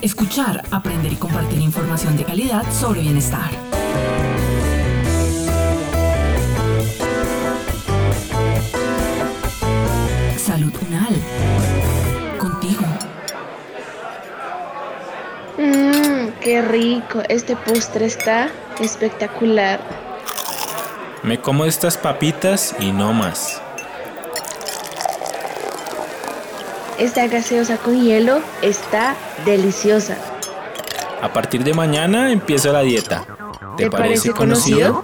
Escuchar, aprender y compartir información de calidad sobre bienestar. Salud Unal. Contigo. Mmm, qué rico. Este postre está espectacular. Me como estas papitas y no más. Esta gaseosa con hielo está deliciosa. A partir de mañana empieza la dieta. ¿Te, ¿Te parece, parece conocido?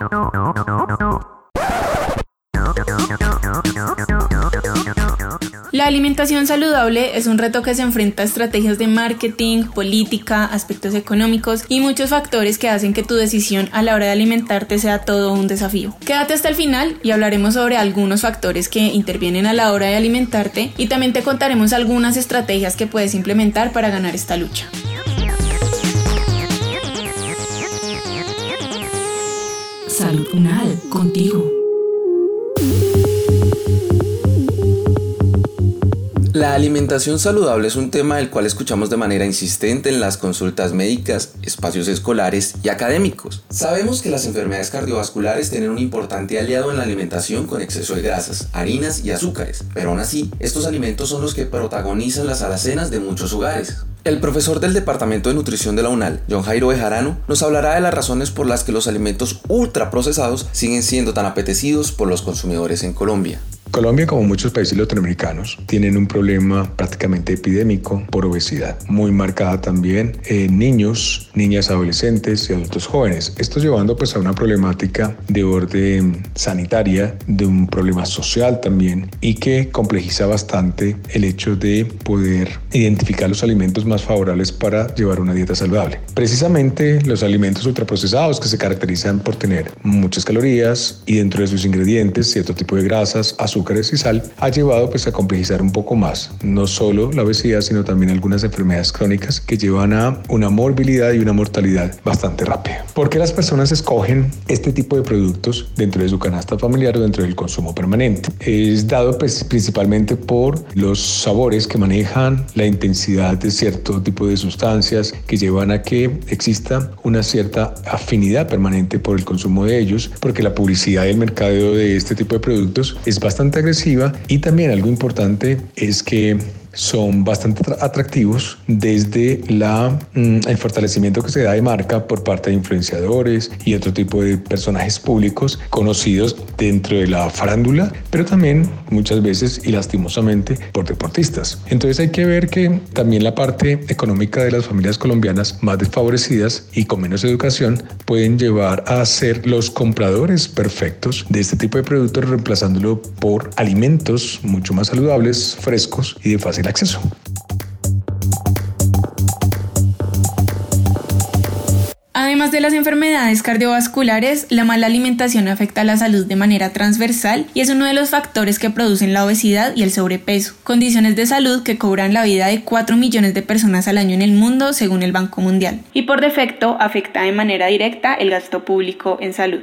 La alimentación saludable es un reto que se enfrenta a estrategias de marketing, política, aspectos económicos y muchos factores que hacen que tu decisión a la hora de alimentarte sea todo un desafío. Quédate hasta el final y hablaremos sobre algunos factores que intervienen a la hora de alimentarte y también te contaremos algunas estrategias que puedes implementar para ganar esta lucha. Salud contigo. La alimentación saludable es un tema del cual escuchamos de manera insistente en las consultas médicas, espacios escolares y académicos. Sabemos que las enfermedades cardiovasculares tienen un importante aliado en la alimentación con exceso de grasas, harinas y azúcares, pero aún así, estos alimentos son los que protagonizan las alacenas de muchos hogares. El profesor del Departamento de Nutrición de la UNAL, John Jairo Bejarano, nos hablará de las razones por las que los alimentos ultraprocesados siguen siendo tan apetecidos por los consumidores en Colombia. Colombia, como muchos países latinoamericanos, tienen un problema prácticamente epidémico por obesidad, muy marcada también en niños, niñas adolescentes y adultos jóvenes. Esto llevando pues a una problemática de orden sanitaria, de un problema social también y que complejiza bastante el hecho de poder identificar los alimentos más favorables para llevar una dieta saludable. Precisamente los alimentos ultraprocesados que se caracterizan por tener muchas calorías y dentro de sus ingredientes cierto tipo de grasas, azúcar, azúcares y sal ha llevado pues a complejizar un poco más no solo la obesidad sino también algunas enfermedades crónicas que llevan a una morbilidad y una mortalidad bastante rápida. ¿Por qué las personas escogen este tipo de productos dentro de su canasta familiar o dentro del consumo permanente? Es dado pues principalmente por los sabores que manejan, la intensidad de cierto tipo de sustancias que llevan a que exista una cierta afinidad permanente por el consumo de ellos, porque la publicidad y el mercadeo de este tipo de productos es bastante agresiva. Y también algo importante es que son bastante atractivos desde la, mm, el fortalecimiento que se da de marca por parte de influenciadores y otro tipo de personajes públicos conocidos dentro de la farándula, pero también muchas veces y lastimosamente por deportistas. Entonces hay que ver que también la parte económica de las familias colombianas más desfavorecidas y con menos educación pueden llevar a ser los compradores perfectos de este tipo de productos reemplazándolo por alimentos mucho más saludables, frescos y de fácil acceso. Además de las enfermedades cardiovasculares, la mala alimentación afecta a la salud de manera transversal y es uno de los factores que producen la obesidad y el sobrepeso, condiciones de salud que cobran la vida de 4 millones de personas al año en el mundo según el Banco Mundial, y por defecto afecta de manera directa el gasto público en salud.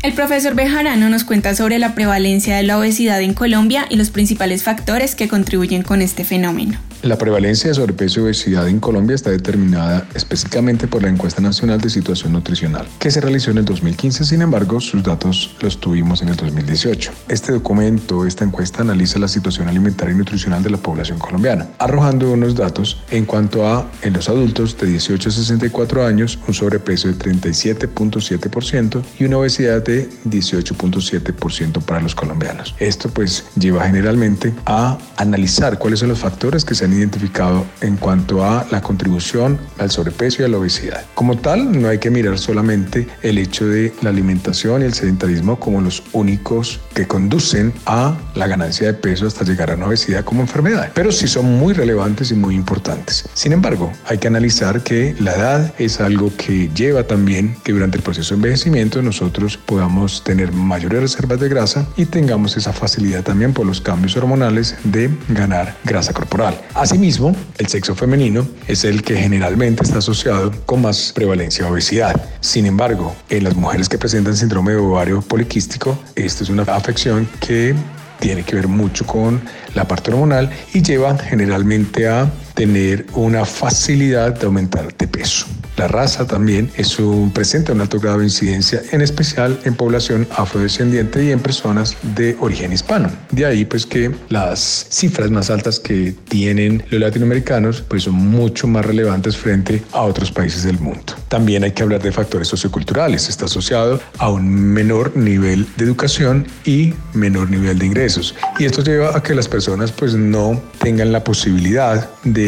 El profesor Bejarano nos cuenta sobre la prevalencia de la obesidad en Colombia y los principales factores que contribuyen con este fenómeno. La prevalencia de sobrepeso y obesidad en Colombia está determinada específicamente por la encuesta nacional de situación nutricional, que se realizó en el 2015, sin embargo, sus datos los tuvimos en el 2018. Este documento, esta encuesta analiza la situación alimentaria y nutricional de la población colombiana, arrojando unos datos en cuanto a, en los adultos de 18 a 64 años, un sobrepeso de 37.7% y una obesidad de 18.7% para los colombianos. Esto pues lleva generalmente a analizar cuáles son los factores que se han identificado en cuanto a la contribución al sobrepeso y a la obesidad. Como tal, no hay que mirar solamente el hecho de la alimentación y el sedentarismo como los únicos que conducen a la ganancia de peso hasta llegar a una obesidad como enfermedad, pero sí son muy relevantes y muy importantes. Sin embargo, hay que analizar que la edad es algo que lleva también que durante el proceso de envejecimiento nosotros podamos tener mayores reservas de grasa y tengamos esa facilidad también por los cambios hormonales de ganar grasa corporal. Asimismo, el sexo femenino es el que generalmente está asociado con más prevalencia de obesidad. Sin embargo, en las mujeres que presentan síndrome de ovario poliquístico, esta es una afección que tiene que ver mucho con la parte hormonal y lleva generalmente a tener una facilidad de aumentar de peso. La raza también es un, presenta un alto grado de incidencia, en especial en población afrodescendiente y en personas de origen hispano. De ahí pues que las cifras más altas que tienen los latinoamericanos pues son mucho más relevantes frente a otros países del mundo. También hay que hablar de factores socioculturales. Está asociado a un menor nivel de educación y menor nivel de ingresos. Y esto lleva a que las personas pues no tengan la posibilidad de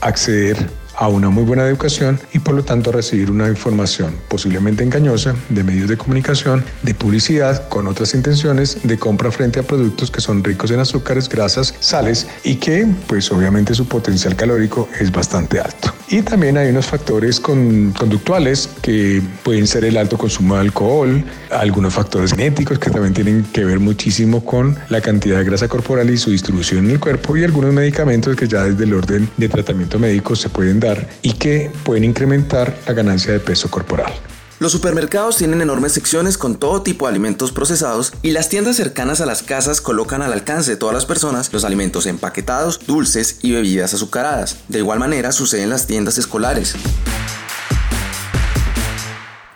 acceder a una muy buena educación y por lo tanto recibir una información posiblemente engañosa de medios de comunicación, de publicidad con otras intenciones de compra frente a productos que son ricos en azúcares, grasas, sales y que pues obviamente su potencial calórico es bastante alto. Y también hay unos factores conductuales que pueden ser el alto consumo de alcohol, algunos factores genéticos que también tienen que ver muchísimo con la cantidad de grasa corporal y su distribución en el cuerpo y algunos medicamentos que ya desde el orden de tratamiento médico se pueden dar y que pueden incrementar la ganancia de peso corporal. Los supermercados tienen enormes secciones con todo tipo de alimentos procesados y las tiendas cercanas a las casas colocan al alcance de todas las personas los alimentos empaquetados, dulces y bebidas azucaradas. De igual manera sucede en las tiendas escolares.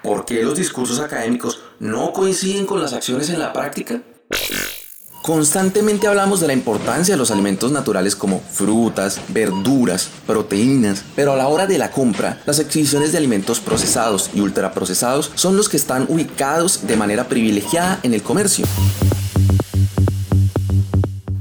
¿Por qué los discursos académicos no coinciden con las acciones en la práctica? Constantemente hablamos de la importancia de los alimentos naturales como frutas, verduras, proteínas, pero a la hora de la compra, las adquisiciones de alimentos procesados y ultraprocesados son los que están ubicados de manera privilegiada en el comercio.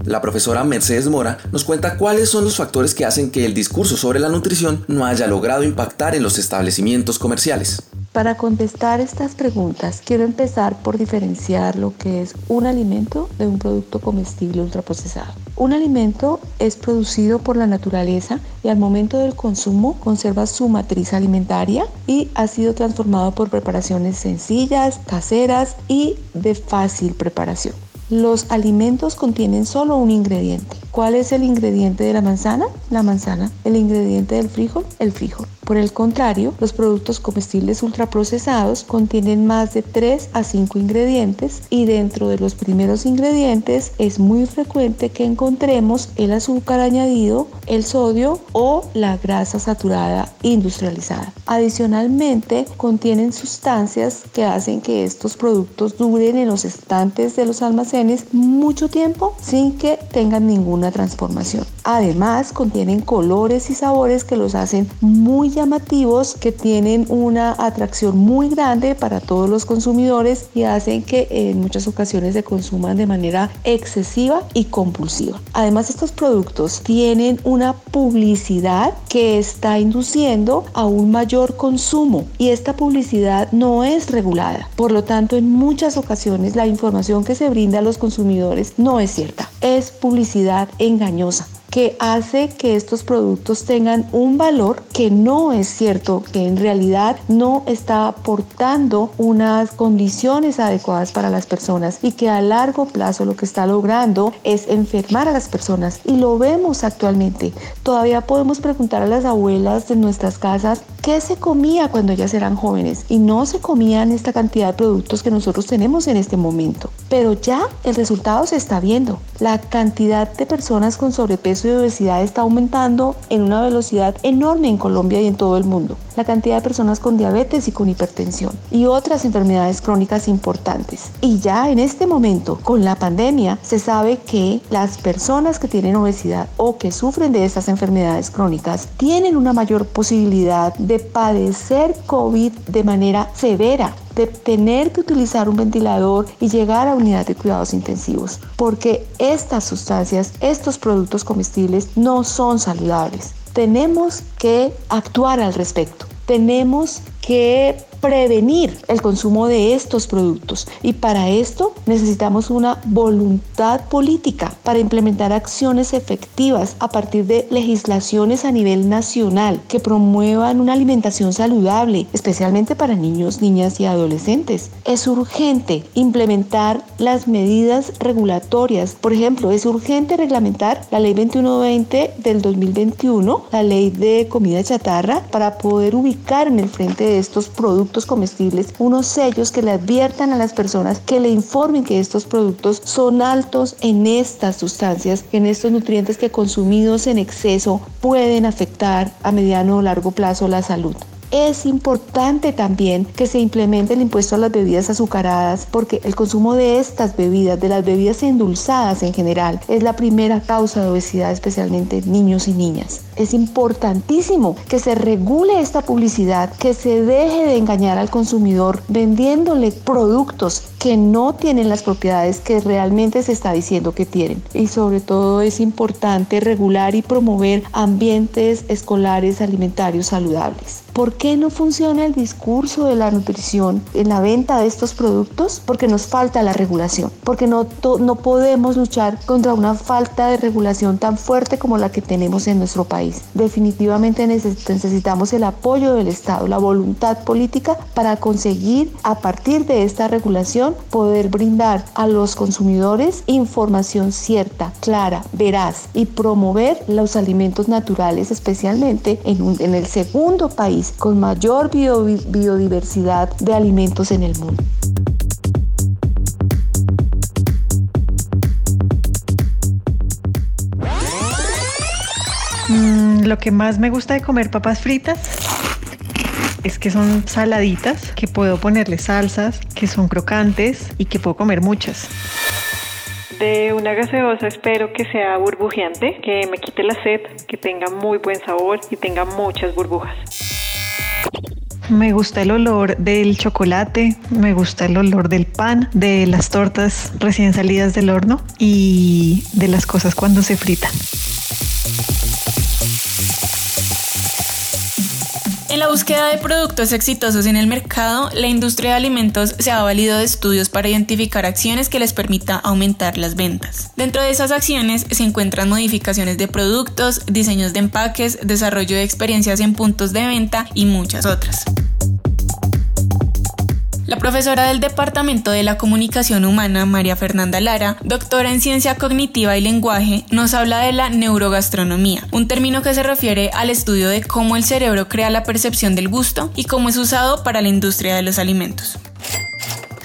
La profesora Mercedes Mora nos cuenta cuáles son los factores que hacen que el discurso sobre la nutrición no haya logrado impactar en los establecimientos comerciales. Para contestar estas preguntas, quiero empezar por diferenciar lo que es un alimento de un producto comestible ultraprocesado. Un alimento es producido por la naturaleza y al momento del consumo conserva su matriz alimentaria y ha sido transformado por preparaciones sencillas, caseras y de fácil preparación. Los alimentos contienen solo un ingrediente. ¿Cuál es el ingrediente de la manzana? La manzana. ¿El ingrediente del frijol? El frijol. Por el contrario, los productos comestibles ultraprocesados contienen más de 3 a 5 ingredientes y dentro de los primeros ingredientes es muy frecuente que encontremos el azúcar añadido, el sodio o la grasa saturada industrializada. Adicionalmente, contienen sustancias que hacen que estos productos duren en los estantes de los almacenes mucho tiempo sin que tengan ninguna transformación. Además, contienen colores y sabores que los hacen muy llamativos, que tienen una atracción muy grande para todos los consumidores y hacen que en muchas ocasiones se consuman de manera excesiva y compulsiva. Además, estos productos tienen una publicidad que está induciendo a un mayor consumo y esta publicidad no es regulada. Por lo tanto, en muchas ocasiones la información que se brinda a los consumidores no es cierta. Es publicidad engañosa que hace que estos productos tengan un valor que no es cierto, que en realidad no está aportando unas condiciones adecuadas para las personas y que a largo plazo lo que está logrando es enfermar a las personas y lo vemos actualmente. Todavía podemos preguntar a las abuelas de nuestras casas qué se comía cuando ellas eran jóvenes y no se comían esta cantidad de productos que nosotros tenemos en este momento. Pero ya el resultado se está viendo. La cantidad de personas con sobrepeso de obesidad está aumentando en una velocidad enorme en Colombia y en todo el mundo. La cantidad de personas con diabetes y con hipertensión y otras enfermedades crónicas importantes. Y ya en este momento, con la pandemia, se sabe que las personas que tienen obesidad o que sufren de estas enfermedades crónicas tienen una mayor posibilidad de padecer COVID de manera severa de tener que utilizar un ventilador y llegar a unidad de cuidados intensivos, porque estas sustancias, estos productos comestibles no son saludables. Tenemos que actuar al respecto. Tenemos que prevenir el consumo de estos productos. Y para esto necesitamos una voluntad política para implementar acciones efectivas a partir de legislaciones a nivel nacional que promuevan una alimentación saludable, especialmente para niños, niñas y adolescentes. Es urgente implementar las medidas regulatorias. Por ejemplo, es urgente reglamentar la ley 2120 del 2021, la ley de comida chatarra, para poder ubicar en el frente de estos comestibles unos sellos que le adviertan a las personas, que le informen que estos productos son altos en estas sustancias, en estos nutrientes que consumidos en exceso pueden afectar a mediano o largo plazo la salud. Es importante también que se implemente el impuesto a las bebidas azucaradas porque el consumo de estas bebidas, de las bebidas endulzadas en general, es la primera causa de obesidad especialmente en niños y niñas. Es importantísimo que se regule esta publicidad, que se deje de engañar al consumidor vendiéndole productos que no tienen las propiedades que realmente se está diciendo que tienen. Y sobre todo es importante regular y promover ambientes escolares alimentarios saludables. ¿Por qué no funciona el discurso de la nutrición en la venta de estos productos? Porque nos falta la regulación, porque no, no podemos luchar contra una falta de regulación tan fuerte como la que tenemos en nuestro país. Definitivamente necesitamos el apoyo del Estado, la voluntad política para conseguir a partir de esta regulación poder brindar a los consumidores información cierta, clara, veraz y promover los alimentos naturales, especialmente en, en el segundo país con mayor biodiversidad de alimentos en el mundo. Mm, lo que más me gusta de comer papas fritas es que son saladitas, que puedo ponerle salsas, que son crocantes y que puedo comer muchas. De una gaseosa espero que sea burbujeante, que me quite la sed, que tenga muy buen sabor y tenga muchas burbujas. Me gusta el olor del chocolate, me gusta el olor del pan, de las tortas recién salidas del horno y de las cosas cuando se fritan. En la búsqueda de productos exitosos en el mercado, la industria de alimentos se ha valido de estudios para identificar acciones que les permita aumentar las ventas. Dentro de esas acciones se encuentran modificaciones de productos, diseños de empaques, desarrollo de experiencias en puntos de venta y muchas otras. La profesora del Departamento de la Comunicación Humana, María Fernanda Lara, doctora en Ciencia Cognitiva y Lenguaje, nos habla de la neurogastronomía, un término que se refiere al estudio de cómo el cerebro crea la percepción del gusto y cómo es usado para la industria de los alimentos.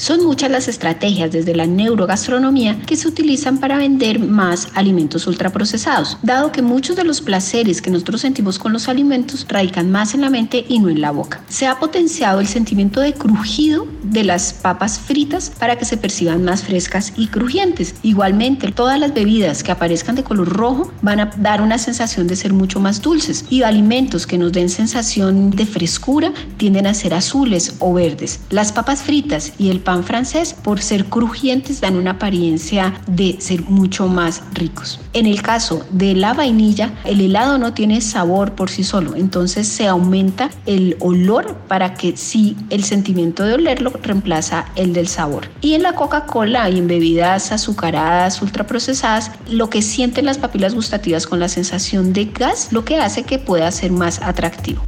Son muchas las estrategias desde la neurogastronomía que se utilizan para vender más alimentos ultraprocesados, dado que muchos de los placeres que nosotros sentimos con los alimentos radican más en la mente y no en la boca. Se ha potenciado el sentimiento de crujido de las papas fritas para que se perciban más frescas y crujientes. Igualmente, todas las bebidas que aparezcan de color rojo van a dar una sensación de ser mucho más dulces y alimentos que nos den sensación de frescura tienden a ser azules o verdes. Las papas fritas y el francés, por ser crujientes, dan una apariencia de ser mucho más ricos. En el caso de la vainilla, el helado no tiene sabor por sí solo, entonces se aumenta el olor para que sí el sentimiento de olerlo reemplaza el del sabor. Y en la Coca-Cola y en bebidas azucaradas, ultraprocesadas, lo que sienten las papilas gustativas con la sensación de gas, lo que hace que pueda ser más atractivo.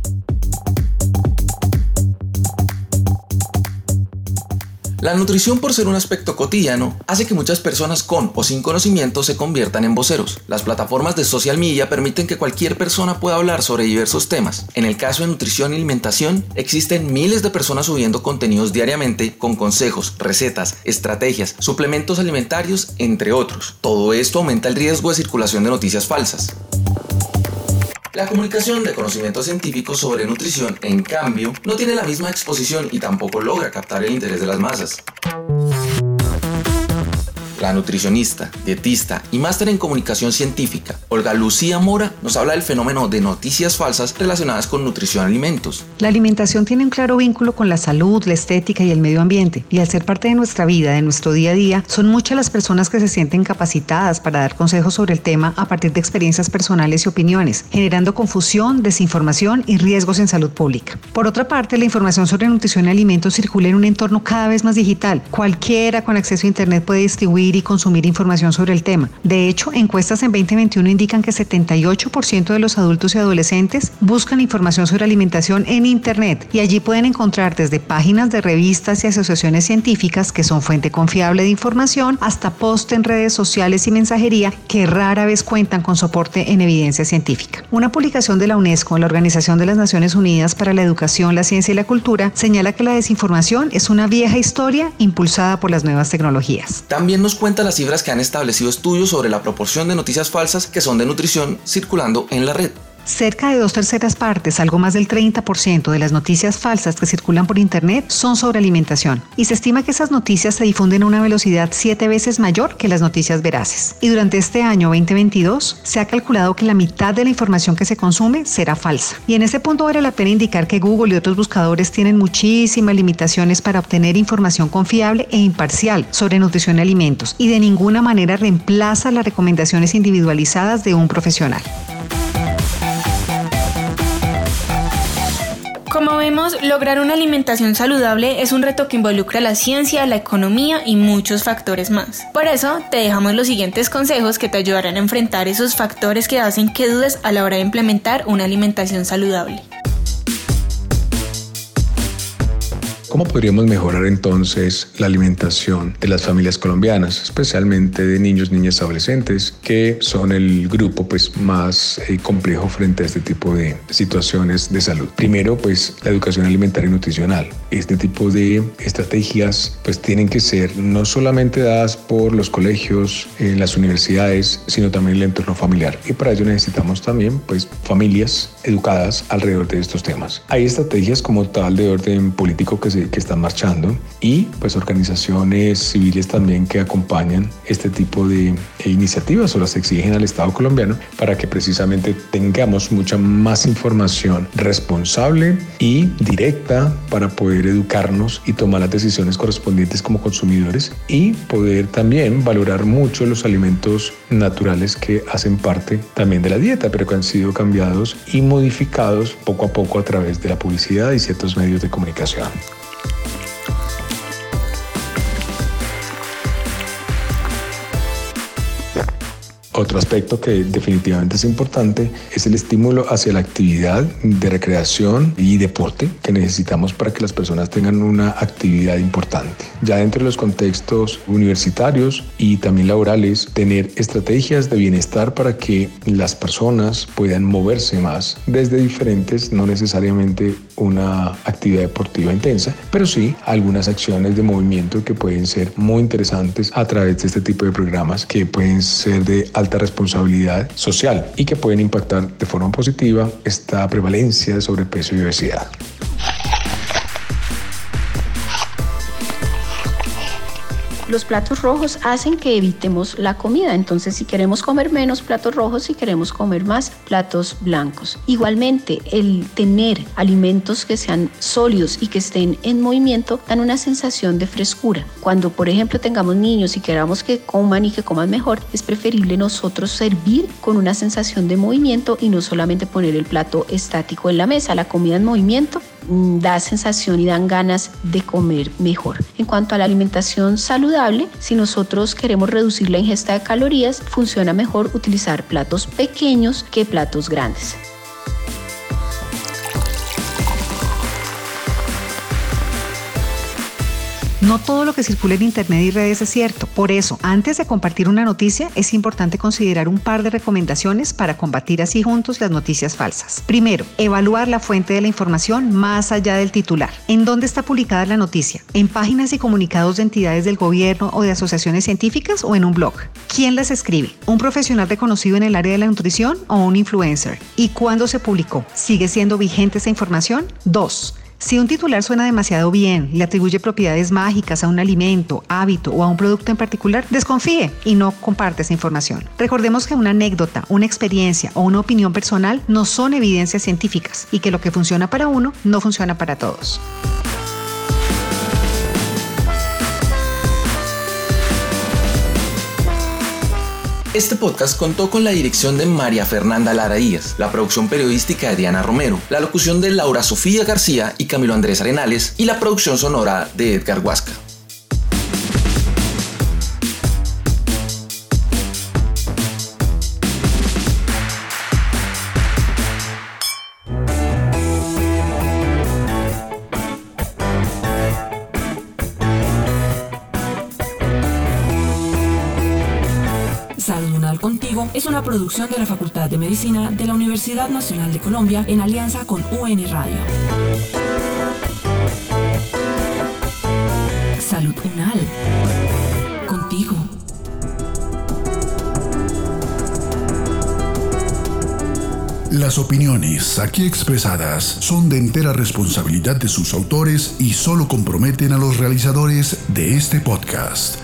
La nutrición por ser un aspecto cotidiano hace que muchas personas con o sin conocimiento se conviertan en voceros. Las plataformas de social media permiten que cualquier persona pueda hablar sobre diversos temas. En el caso de nutrición y alimentación, existen miles de personas subiendo contenidos diariamente con consejos, recetas, estrategias, suplementos alimentarios, entre otros. Todo esto aumenta el riesgo de circulación de noticias falsas. La comunicación de conocimientos científicos sobre nutrición, en cambio, no tiene la misma exposición y tampoco logra captar el interés de las masas. La nutricionista, dietista y máster en comunicación científica, Olga Lucía Mora, nos habla del fenómeno de noticias falsas relacionadas con nutrición y alimentos. La alimentación tiene un claro vínculo con la salud, la estética y el medio ambiente, y al ser parte de nuestra vida, de nuestro día a día, son muchas las personas que se sienten capacitadas para dar consejos sobre el tema a partir de experiencias personales y opiniones, generando confusión, desinformación y riesgos en salud pública. Por otra parte, la información sobre nutrición y alimentos circula en un entorno cada vez más digital. Cualquiera con acceso a Internet puede distribuir y consumir información sobre el tema. De hecho, encuestas en 2021 indican que 78% de los adultos y adolescentes buscan información sobre alimentación en Internet y allí pueden encontrar desde páginas de revistas y asociaciones científicas que son fuente confiable de información hasta post en redes sociales y mensajería que rara vez cuentan con soporte en evidencia científica. Una publicación de la UNESCO, la Organización de las Naciones Unidas para la Educación, la Ciencia y la Cultura, señala que la desinformación es una vieja historia impulsada por las nuevas tecnologías. También nos cuenta las cifras que han establecido estudios sobre la proporción de noticias falsas que son de nutrición circulando en la red. Cerca de dos terceras partes, algo más del 30% de las noticias falsas que circulan por Internet son sobre alimentación. Y se estima que esas noticias se difunden a una velocidad siete veces mayor que las noticias veraces. Y durante este año 2022 se ha calculado que la mitad de la información que se consume será falsa. Y en este punto vale la pena indicar que Google y otros buscadores tienen muchísimas limitaciones para obtener información confiable e imparcial sobre nutrición y alimentos y de ninguna manera reemplaza las recomendaciones individualizadas de un profesional. Vemos, lograr una alimentación saludable es un reto que involucra la ciencia, la economía y muchos factores más. Por eso, te dejamos los siguientes consejos que te ayudarán a enfrentar esos factores que hacen que dudes a la hora de implementar una alimentación saludable. ¿Cómo podríamos mejorar entonces la alimentación de las familias colombianas, especialmente de niños, niñas, adolescentes, que son el grupo pues más eh, complejo frente a este tipo de situaciones de salud? Primero, pues la educación alimentaria y nutricional. Este tipo de estrategias pues tienen que ser no solamente dadas por los colegios, en las universidades, sino también el entorno familiar. Y para ello necesitamos también pues familias educadas alrededor de estos temas. Hay estrategias como tal de orden político que se que están marchando y pues organizaciones civiles también que acompañan este tipo de iniciativas o las exigen al Estado colombiano para que precisamente tengamos mucha más información responsable y directa para poder educarnos y tomar las decisiones correspondientes como consumidores y poder también valorar mucho los alimentos naturales que hacen parte también de la dieta, pero que han sido cambiados y modificados poco a poco a través de la publicidad y ciertos medios de comunicación. Otro aspecto que definitivamente es importante es el estímulo hacia la actividad de recreación y deporte que necesitamos para que las personas tengan una actividad importante. Ya dentro de los contextos universitarios y también laborales, tener estrategias de bienestar para que las personas puedan moverse más desde diferentes, no necesariamente una actividad deportiva intensa, pero sí algunas acciones de movimiento que pueden ser muy interesantes a través de este tipo de programas que pueden ser de alta responsabilidad social y que pueden impactar de forma positiva esta prevalencia de sobrepeso y obesidad. Los platos rojos hacen que evitemos la comida. Entonces, si queremos comer menos platos rojos, si queremos comer más platos blancos. Igualmente, el tener alimentos que sean sólidos y que estén en movimiento dan una sensación de frescura. Cuando, por ejemplo, tengamos niños y queramos que coman y que coman mejor, es preferible nosotros servir con una sensación de movimiento y no solamente poner el plato estático en la mesa. La comida en movimiento da sensación y dan ganas de comer mejor. En cuanto a la alimentación saludable, si nosotros queremos reducir la ingesta de calorías, funciona mejor utilizar platos pequeños que platos grandes. No todo lo que circula en Internet y redes es cierto. Por eso, antes de compartir una noticia, es importante considerar un par de recomendaciones para combatir así juntos las noticias falsas. Primero, evaluar la fuente de la información más allá del titular. ¿En dónde está publicada la noticia? ¿En páginas y comunicados de entidades del gobierno o de asociaciones científicas o en un blog? ¿Quién las escribe? ¿Un profesional reconocido en el área de la nutrición o un influencer? ¿Y cuándo se publicó? ¿Sigue siendo vigente esa información? Dos Si un titular suena demasiado bien, le atribuye propiedades mágicas a un alimento, hábito o a un producto en particular, desconfíe y no comparte esa información. Recordemos que una anécdota, una experiencia o una opinión personal no son evidencias científicas y que lo que funciona para uno no funciona para todos. Este podcast contó con la dirección de María Fernanda Lara Díaz, la producción periodística de Diana Romero, la locución de Laura Sofía García y Camilo Andrés Arenales y la producción sonora de Edgar Huasca. Es una producción de la Facultad de Medicina de la Universidad Nacional de Colombia en alianza con UN Radio. Salud Unal. Contigo. Las opiniones aquí expresadas son de entera responsabilidad de sus autores y solo comprometen a los realizadores de este podcast